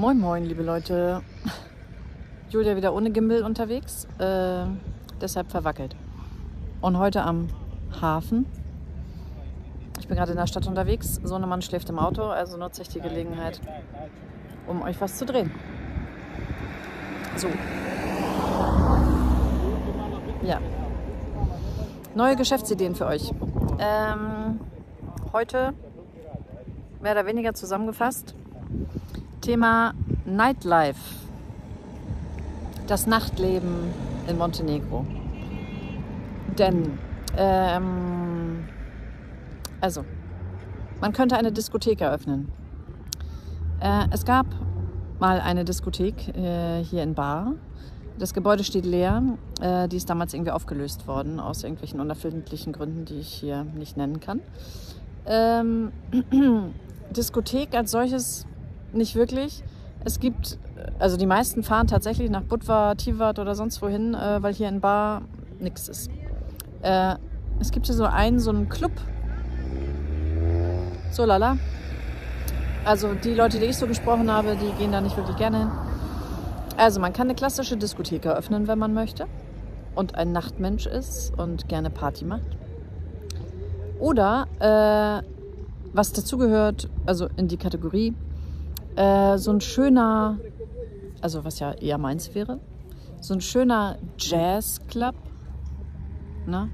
Moin, moin, liebe Leute. Julia wieder ohne Gimbal unterwegs, äh, deshalb verwackelt. Und heute am Hafen. Ich bin gerade in der Stadt unterwegs. Sohnemann schläft im Auto, also nutze ich die Gelegenheit, um euch was zu drehen. So. Ja. Neue Geschäftsideen für euch. Ähm, heute mehr oder weniger zusammengefasst. Thema Nightlife. Das Nachtleben in Montenegro. Denn, ähm, also, man könnte eine Diskothek eröffnen. Äh, es gab mal eine Diskothek äh, hier in Bar. Das Gebäude steht leer. Äh, die ist damals irgendwie aufgelöst worden, aus irgendwelchen unerfindlichen Gründen, die ich hier nicht nennen kann. Ähm, Diskothek als solches nicht wirklich. Es gibt, also die meisten fahren tatsächlich nach Budva, Tivat oder sonst wohin, äh, weil hier in Bar nichts ist. Äh, es gibt hier so einen, so einen Club. So lala. Also die Leute, die ich so gesprochen habe, die gehen da nicht wirklich gerne hin. Also man kann eine klassische Diskothek eröffnen, wenn man möchte und ein Nachtmensch ist und gerne Party macht. Oder äh, was dazugehört, also in die Kategorie, äh, so ein schöner, also was ja eher meins wäre, so ein schöner Jazzclub. Ne?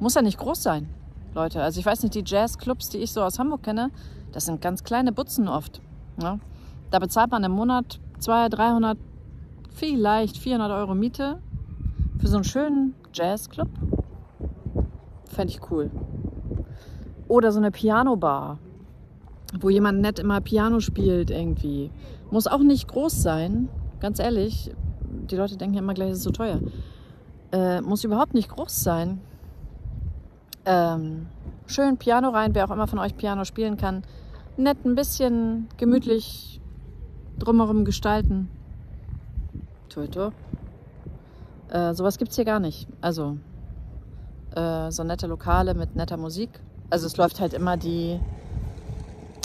Muss ja nicht groß sein, Leute. Also ich weiß nicht, die Jazzclubs, die ich so aus Hamburg kenne, das sind ganz kleine Butzen oft. Ne? Da bezahlt man im Monat 200, 300, vielleicht 400 Euro Miete für so einen schönen Jazzclub. Fände ich cool. Oder so eine Piano-Bar wo jemand nett immer Piano spielt irgendwie. Muss auch nicht groß sein, ganz ehrlich. Die Leute denken ja immer gleich, es ist so teuer. Äh, muss überhaupt nicht groß sein. Ähm, schön Piano rein, wer auch immer von euch Piano spielen kann. Nett ein bisschen gemütlich drumherum gestalten. Toto. Äh, sowas gibt es hier gar nicht. Also äh, so nette Lokale mit netter Musik. Also es läuft halt immer die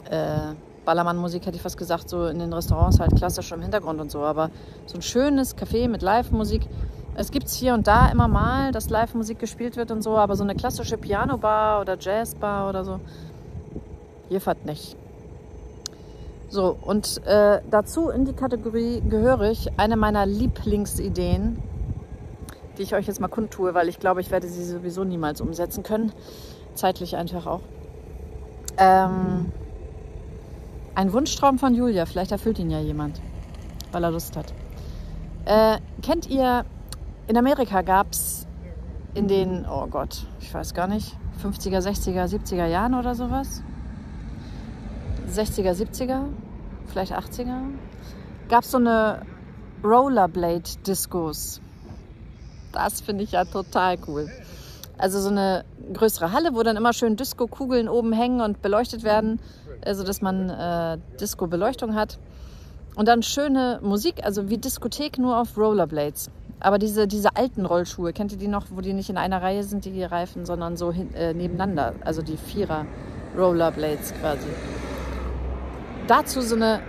äh, Ballermann-Musik, hätte ich fast gesagt, so in den Restaurants halt klassisch im Hintergrund und so. Aber so ein schönes Café mit Live-Musik. Es gibt es hier und da immer mal, dass Live-Musik gespielt wird und so, aber so eine klassische Piano-Bar oder Jazz-Bar oder so, hier fahrt nicht. So, und äh, dazu in die Kategorie gehörig eine meiner Lieblingsideen, die ich euch jetzt mal kundtue, weil ich glaube, ich werde sie sowieso niemals umsetzen können. Zeitlich einfach auch. Ähm, ein Wunschtraum von Julia, vielleicht erfüllt ihn ja jemand, weil er Lust hat. Äh, kennt ihr, in Amerika gab es in den, oh Gott, ich weiß gar nicht, 50er, 60er, 70er Jahren oder sowas? 60er, 70er, vielleicht 80er? Gab es so eine Rollerblade-Discos. Das finde ich ja total cool. Also so eine größere Halle, wo dann immer schön Disco-Kugeln oben hängen und beleuchtet werden also dass man äh, Disco-Beleuchtung hat. Und dann schöne Musik, also wie Diskothek nur auf Rollerblades. Aber diese, diese alten Rollschuhe, kennt ihr die noch, wo die nicht in einer Reihe sind, die Reifen, sondern so hin, äh, nebeneinander? Also die Vierer Rollerblades quasi. Dazu so eine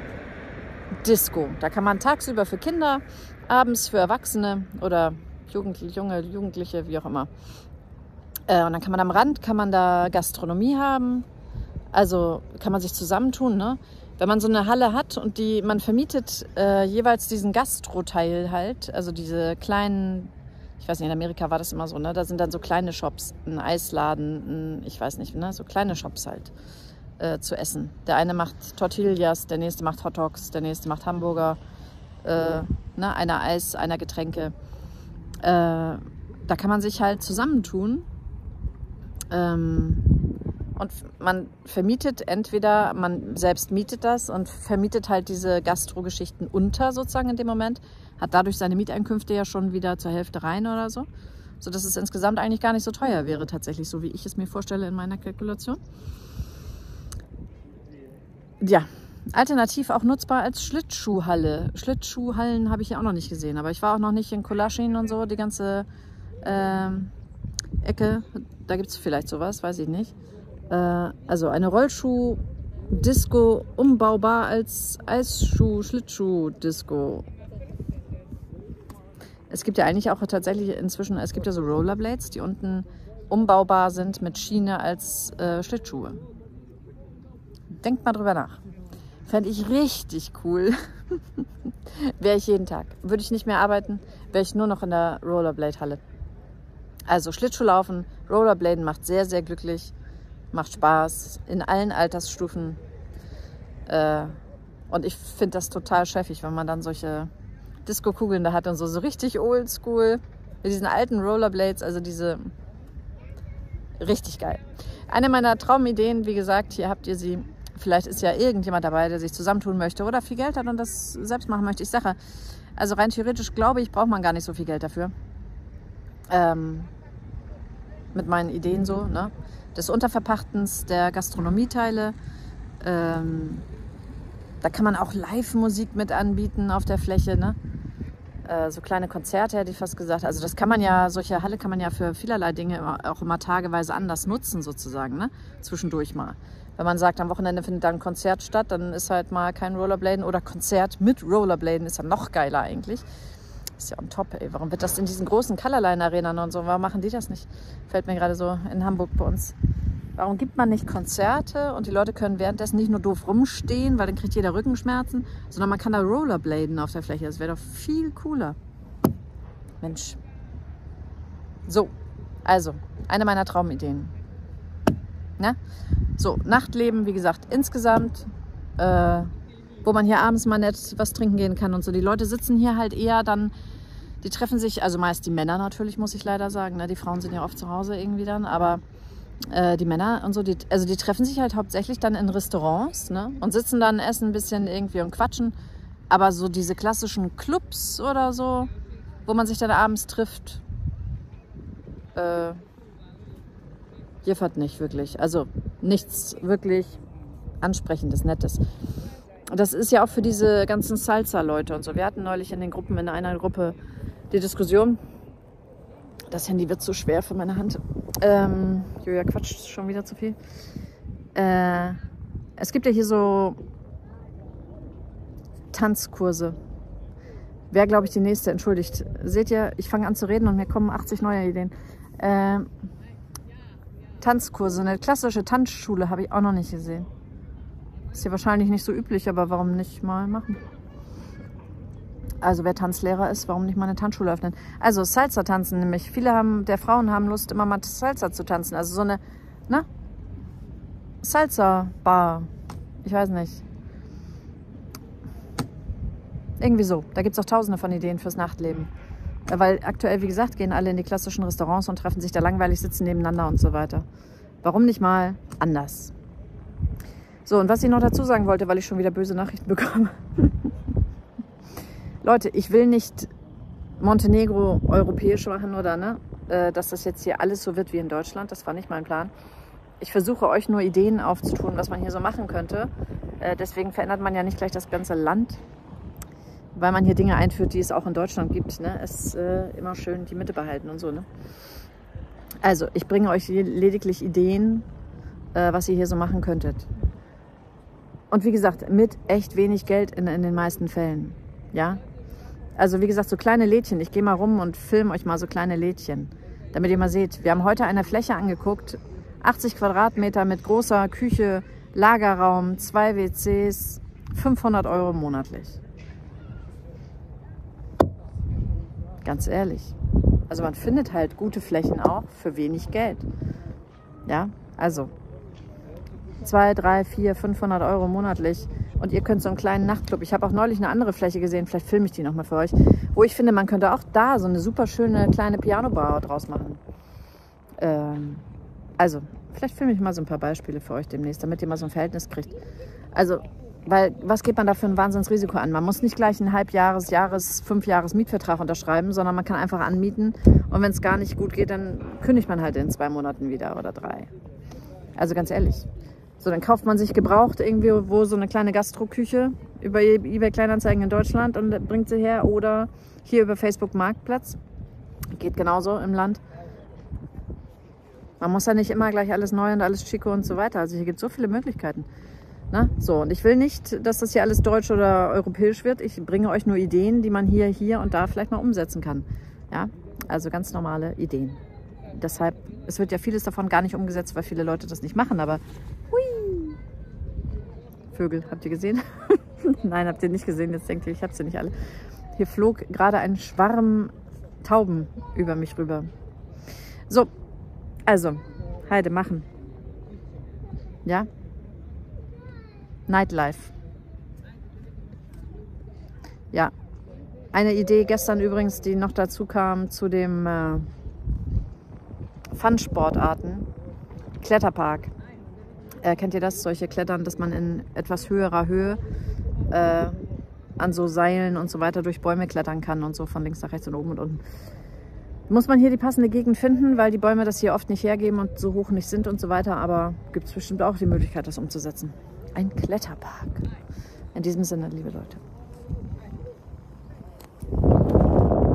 Disco. Da kann man tagsüber für Kinder, abends für Erwachsene oder Jugendliche, junge Jugendliche, wie auch immer. Äh, und dann kann man am Rand, kann man da Gastronomie haben, also kann man sich zusammentun, ne? Wenn man so eine Halle hat und die, man vermietet äh, jeweils diesen Gastro-Teil halt, also diese kleinen, ich weiß nicht, in Amerika war das immer so, ne? Da sind dann so kleine Shops, ein Eisladen, ein, ich weiß nicht, ne? So kleine Shops halt äh, zu essen. Der eine macht Tortillas, der nächste macht Hotdogs, der nächste macht Hamburger, äh, ne? Einer Eis, einer Getränke. Äh, da kann man sich halt zusammentun. Ähm, und man vermietet entweder, man selbst mietet das und vermietet halt diese Gastro-Geschichten unter sozusagen in dem Moment, hat dadurch seine Mieteinkünfte ja schon wieder zur Hälfte rein oder so, sodass es insgesamt eigentlich gar nicht so teuer wäre tatsächlich, so wie ich es mir vorstelle in meiner Kalkulation. Ja, alternativ auch nutzbar als Schlittschuhhalle. Schlittschuhhallen habe ich ja auch noch nicht gesehen, aber ich war auch noch nicht in Kolaschin und so, die ganze äh, Ecke. Da gibt es vielleicht sowas, weiß ich nicht. Äh, also eine Rollschuh, Disco umbaubar als Eisschuh, Schlittschuh, Disco. Es gibt ja eigentlich auch tatsächlich inzwischen, es gibt ja so Rollerblades, die unten umbaubar sind mit Schiene als äh, Schlittschuhe. Denkt mal drüber nach. Fände ich richtig cool. wäre ich jeden Tag. Würde ich nicht mehr arbeiten, wäre ich nur noch in der Rollerblade-Halle. Also Schlittschuhlaufen, Rollerbladen macht sehr, sehr glücklich, macht Spaß in allen Altersstufen. Äh, und ich finde das total chefig, wenn man dann solche Disco-Kugeln da hat und so, so richtig oldschool mit diesen alten Rollerblades, also diese richtig geil. Eine meiner Traumideen, wie gesagt, hier habt ihr sie. Vielleicht ist ja irgendjemand dabei, der sich zusammentun möchte oder viel Geld hat und das selbst machen möchte. Ich sage, also rein theoretisch glaube ich, braucht man gar nicht so viel Geld dafür. Ähm, mit meinen Ideen so, ne? Des Unterverpachtens der Gastronomieteile. Ähm, da kann man auch Live-Musik mit anbieten auf der Fläche, ne? Äh, so kleine Konzerte hätte ich fast gesagt. Also das kann man ja, solche Halle kann man ja für vielerlei Dinge auch immer tageweise anders nutzen sozusagen, ne? Zwischendurch mal. Wenn man sagt, am Wochenende findet dann ein Konzert statt, dann ist halt mal kein Rollerbladen oder Konzert mit Rollerbladen ist ja noch geiler eigentlich. Ist ja on top, ey. Warum wird das in diesen großen Colorline-Arenen und so, warum machen die das nicht? Fällt mir gerade so in Hamburg bei uns. Warum gibt man nicht Konzerte und die Leute können währenddessen nicht nur doof rumstehen, weil dann kriegt jeder Rückenschmerzen, sondern man kann da Rollerbladen auf der Fläche. Das wäre doch viel cooler. Mensch. So, also, eine meiner Traumideen. Ne? So, Nachtleben, wie gesagt, insgesamt, äh, wo man hier abends mal nett was trinken gehen kann und so. Die Leute sitzen hier halt eher dann, die treffen sich, also meist die Männer natürlich, muss ich leider sagen. Ne? Die Frauen sind ja oft zu Hause irgendwie dann, aber äh, die Männer und so, die, also die treffen sich halt hauptsächlich dann in Restaurants ne? und sitzen dann, essen ein bisschen irgendwie und quatschen. Aber so diese klassischen Clubs oder so, wo man sich dann abends trifft, äh, Giffert nicht wirklich. Also nichts wirklich Ansprechendes, Nettes. Das ist ja auch für diese ganzen Salsa-Leute und so. Wir hatten neulich in den Gruppen, in einer Gruppe die Diskussion. Das Handy wird zu schwer für meine Hand. Ähm, Julia quatscht schon wieder zu viel. Äh, es gibt ja hier so Tanzkurse. Wer, glaube ich, die nächste? Entschuldigt. Seht ihr, ich fange an zu reden und mir kommen 80 neue Ideen. Äh, Tanzkurse, eine klassische Tanzschule habe ich auch noch nicht gesehen. Ist hier wahrscheinlich nicht so üblich, aber warum nicht mal machen? Also wer Tanzlehrer ist, warum nicht mal eine Tanzschule öffnen? Also Salsa tanzen nämlich. Viele haben, der Frauen haben Lust, immer mal Salsa zu tanzen. Also so eine, ne? Salsa-Bar. Ich weiß nicht. Irgendwie so. Da gibt es auch tausende von Ideen fürs Nachtleben. Weil aktuell, wie gesagt, gehen alle in die klassischen Restaurants und treffen sich da langweilig, sitzen nebeneinander und so weiter. Warum nicht mal anders? So, und was ich noch dazu sagen wollte, weil ich schon wieder böse Nachrichten bekomme. Leute, ich will nicht Montenegro europäisch machen oder ne, äh, dass das jetzt hier alles so wird wie in Deutschland. Das war nicht mein Plan. Ich versuche euch nur Ideen aufzutun, was man hier so machen könnte. Äh, deswegen verändert man ja nicht gleich das ganze Land weil man hier Dinge einführt, die es auch in Deutschland gibt. Ne? Es ist äh, immer schön die Mitte behalten und so. Ne? Also, ich bringe euch lediglich Ideen, äh, was ihr hier so machen könntet. Und wie gesagt, mit echt wenig Geld in, in den meisten Fällen. Ja? Also, wie gesagt, so kleine Lädchen. Ich gehe mal rum und filme euch mal so kleine Lädchen, damit ihr mal seht. Wir haben heute eine Fläche angeguckt, 80 Quadratmeter mit großer Küche, Lagerraum, zwei WCs, 500 Euro monatlich. Ganz ehrlich. Also man findet halt gute Flächen auch für wenig Geld. Ja, also 2, 3, 4, 500 Euro monatlich und ihr könnt so einen kleinen Nachtclub. Ich habe auch neulich eine andere Fläche gesehen, vielleicht filme ich die nochmal für euch, wo ich finde, man könnte auch da so eine super schöne kleine Pianobar draus machen. Ähm, also, vielleicht filme ich mal so ein paar Beispiele für euch demnächst, damit ihr mal so ein Verhältnis kriegt. Also, weil was geht man da für ein Wahnsinnsrisiko an? Man muss nicht gleich einen Halbjahres-, Jahres-, Fünfjahres Mietvertrag unterschreiben, sondern man kann einfach anmieten. Und wenn es gar nicht gut geht, dann kündigt man halt in zwei Monaten wieder oder drei. Also ganz ehrlich. So, dann kauft man sich gebraucht irgendwie wo so eine kleine Gastroküche über eBay Kleinanzeigen in Deutschland und bringt sie her oder hier über Facebook Marktplatz. Geht genauso im Land. Man muss ja nicht immer gleich alles neu und alles schicke und so weiter. Also hier gibt es so viele Möglichkeiten. Na, so, und ich will nicht, dass das hier alles deutsch oder europäisch wird. Ich bringe euch nur Ideen, die man hier, hier und da vielleicht mal umsetzen kann. Ja, also ganz normale Ideen. Deshalb, es wird ja vieles davon gar nicht umgesetzt, weil viele Leute das nicht machen, aber. Vögel, habt ihr gesehen? Nein, habt ihr nicht gesehen, jetzt denkt ihr, ich habe sie nicht alle. Hier flog gerade ein Schwarm Tauben über mich rüber. So, also, Heide machen. Ja, Nightlife. Ja, eine Idee gestern übrigens, die noch dazu kam zu dem äh, Fun-Sportarten. Kletterpark. Äh, kennt ihr das? Solche Klettern, dass man in etwas höherer Höhe äh, an so Seilen und so weiter durch Bäume klettern kann und so von links nach rechts und oben und unten. Muss man hier die passende Gegend finden, weil die Bäume das hier oft nicht hergeben und so hoch nicht sind und so weiter. Aber gibt es bestimmt auch die Möglichkeit, das umzusetzen. Ein Kletterpark. In diesem Sinne, liebe Leute.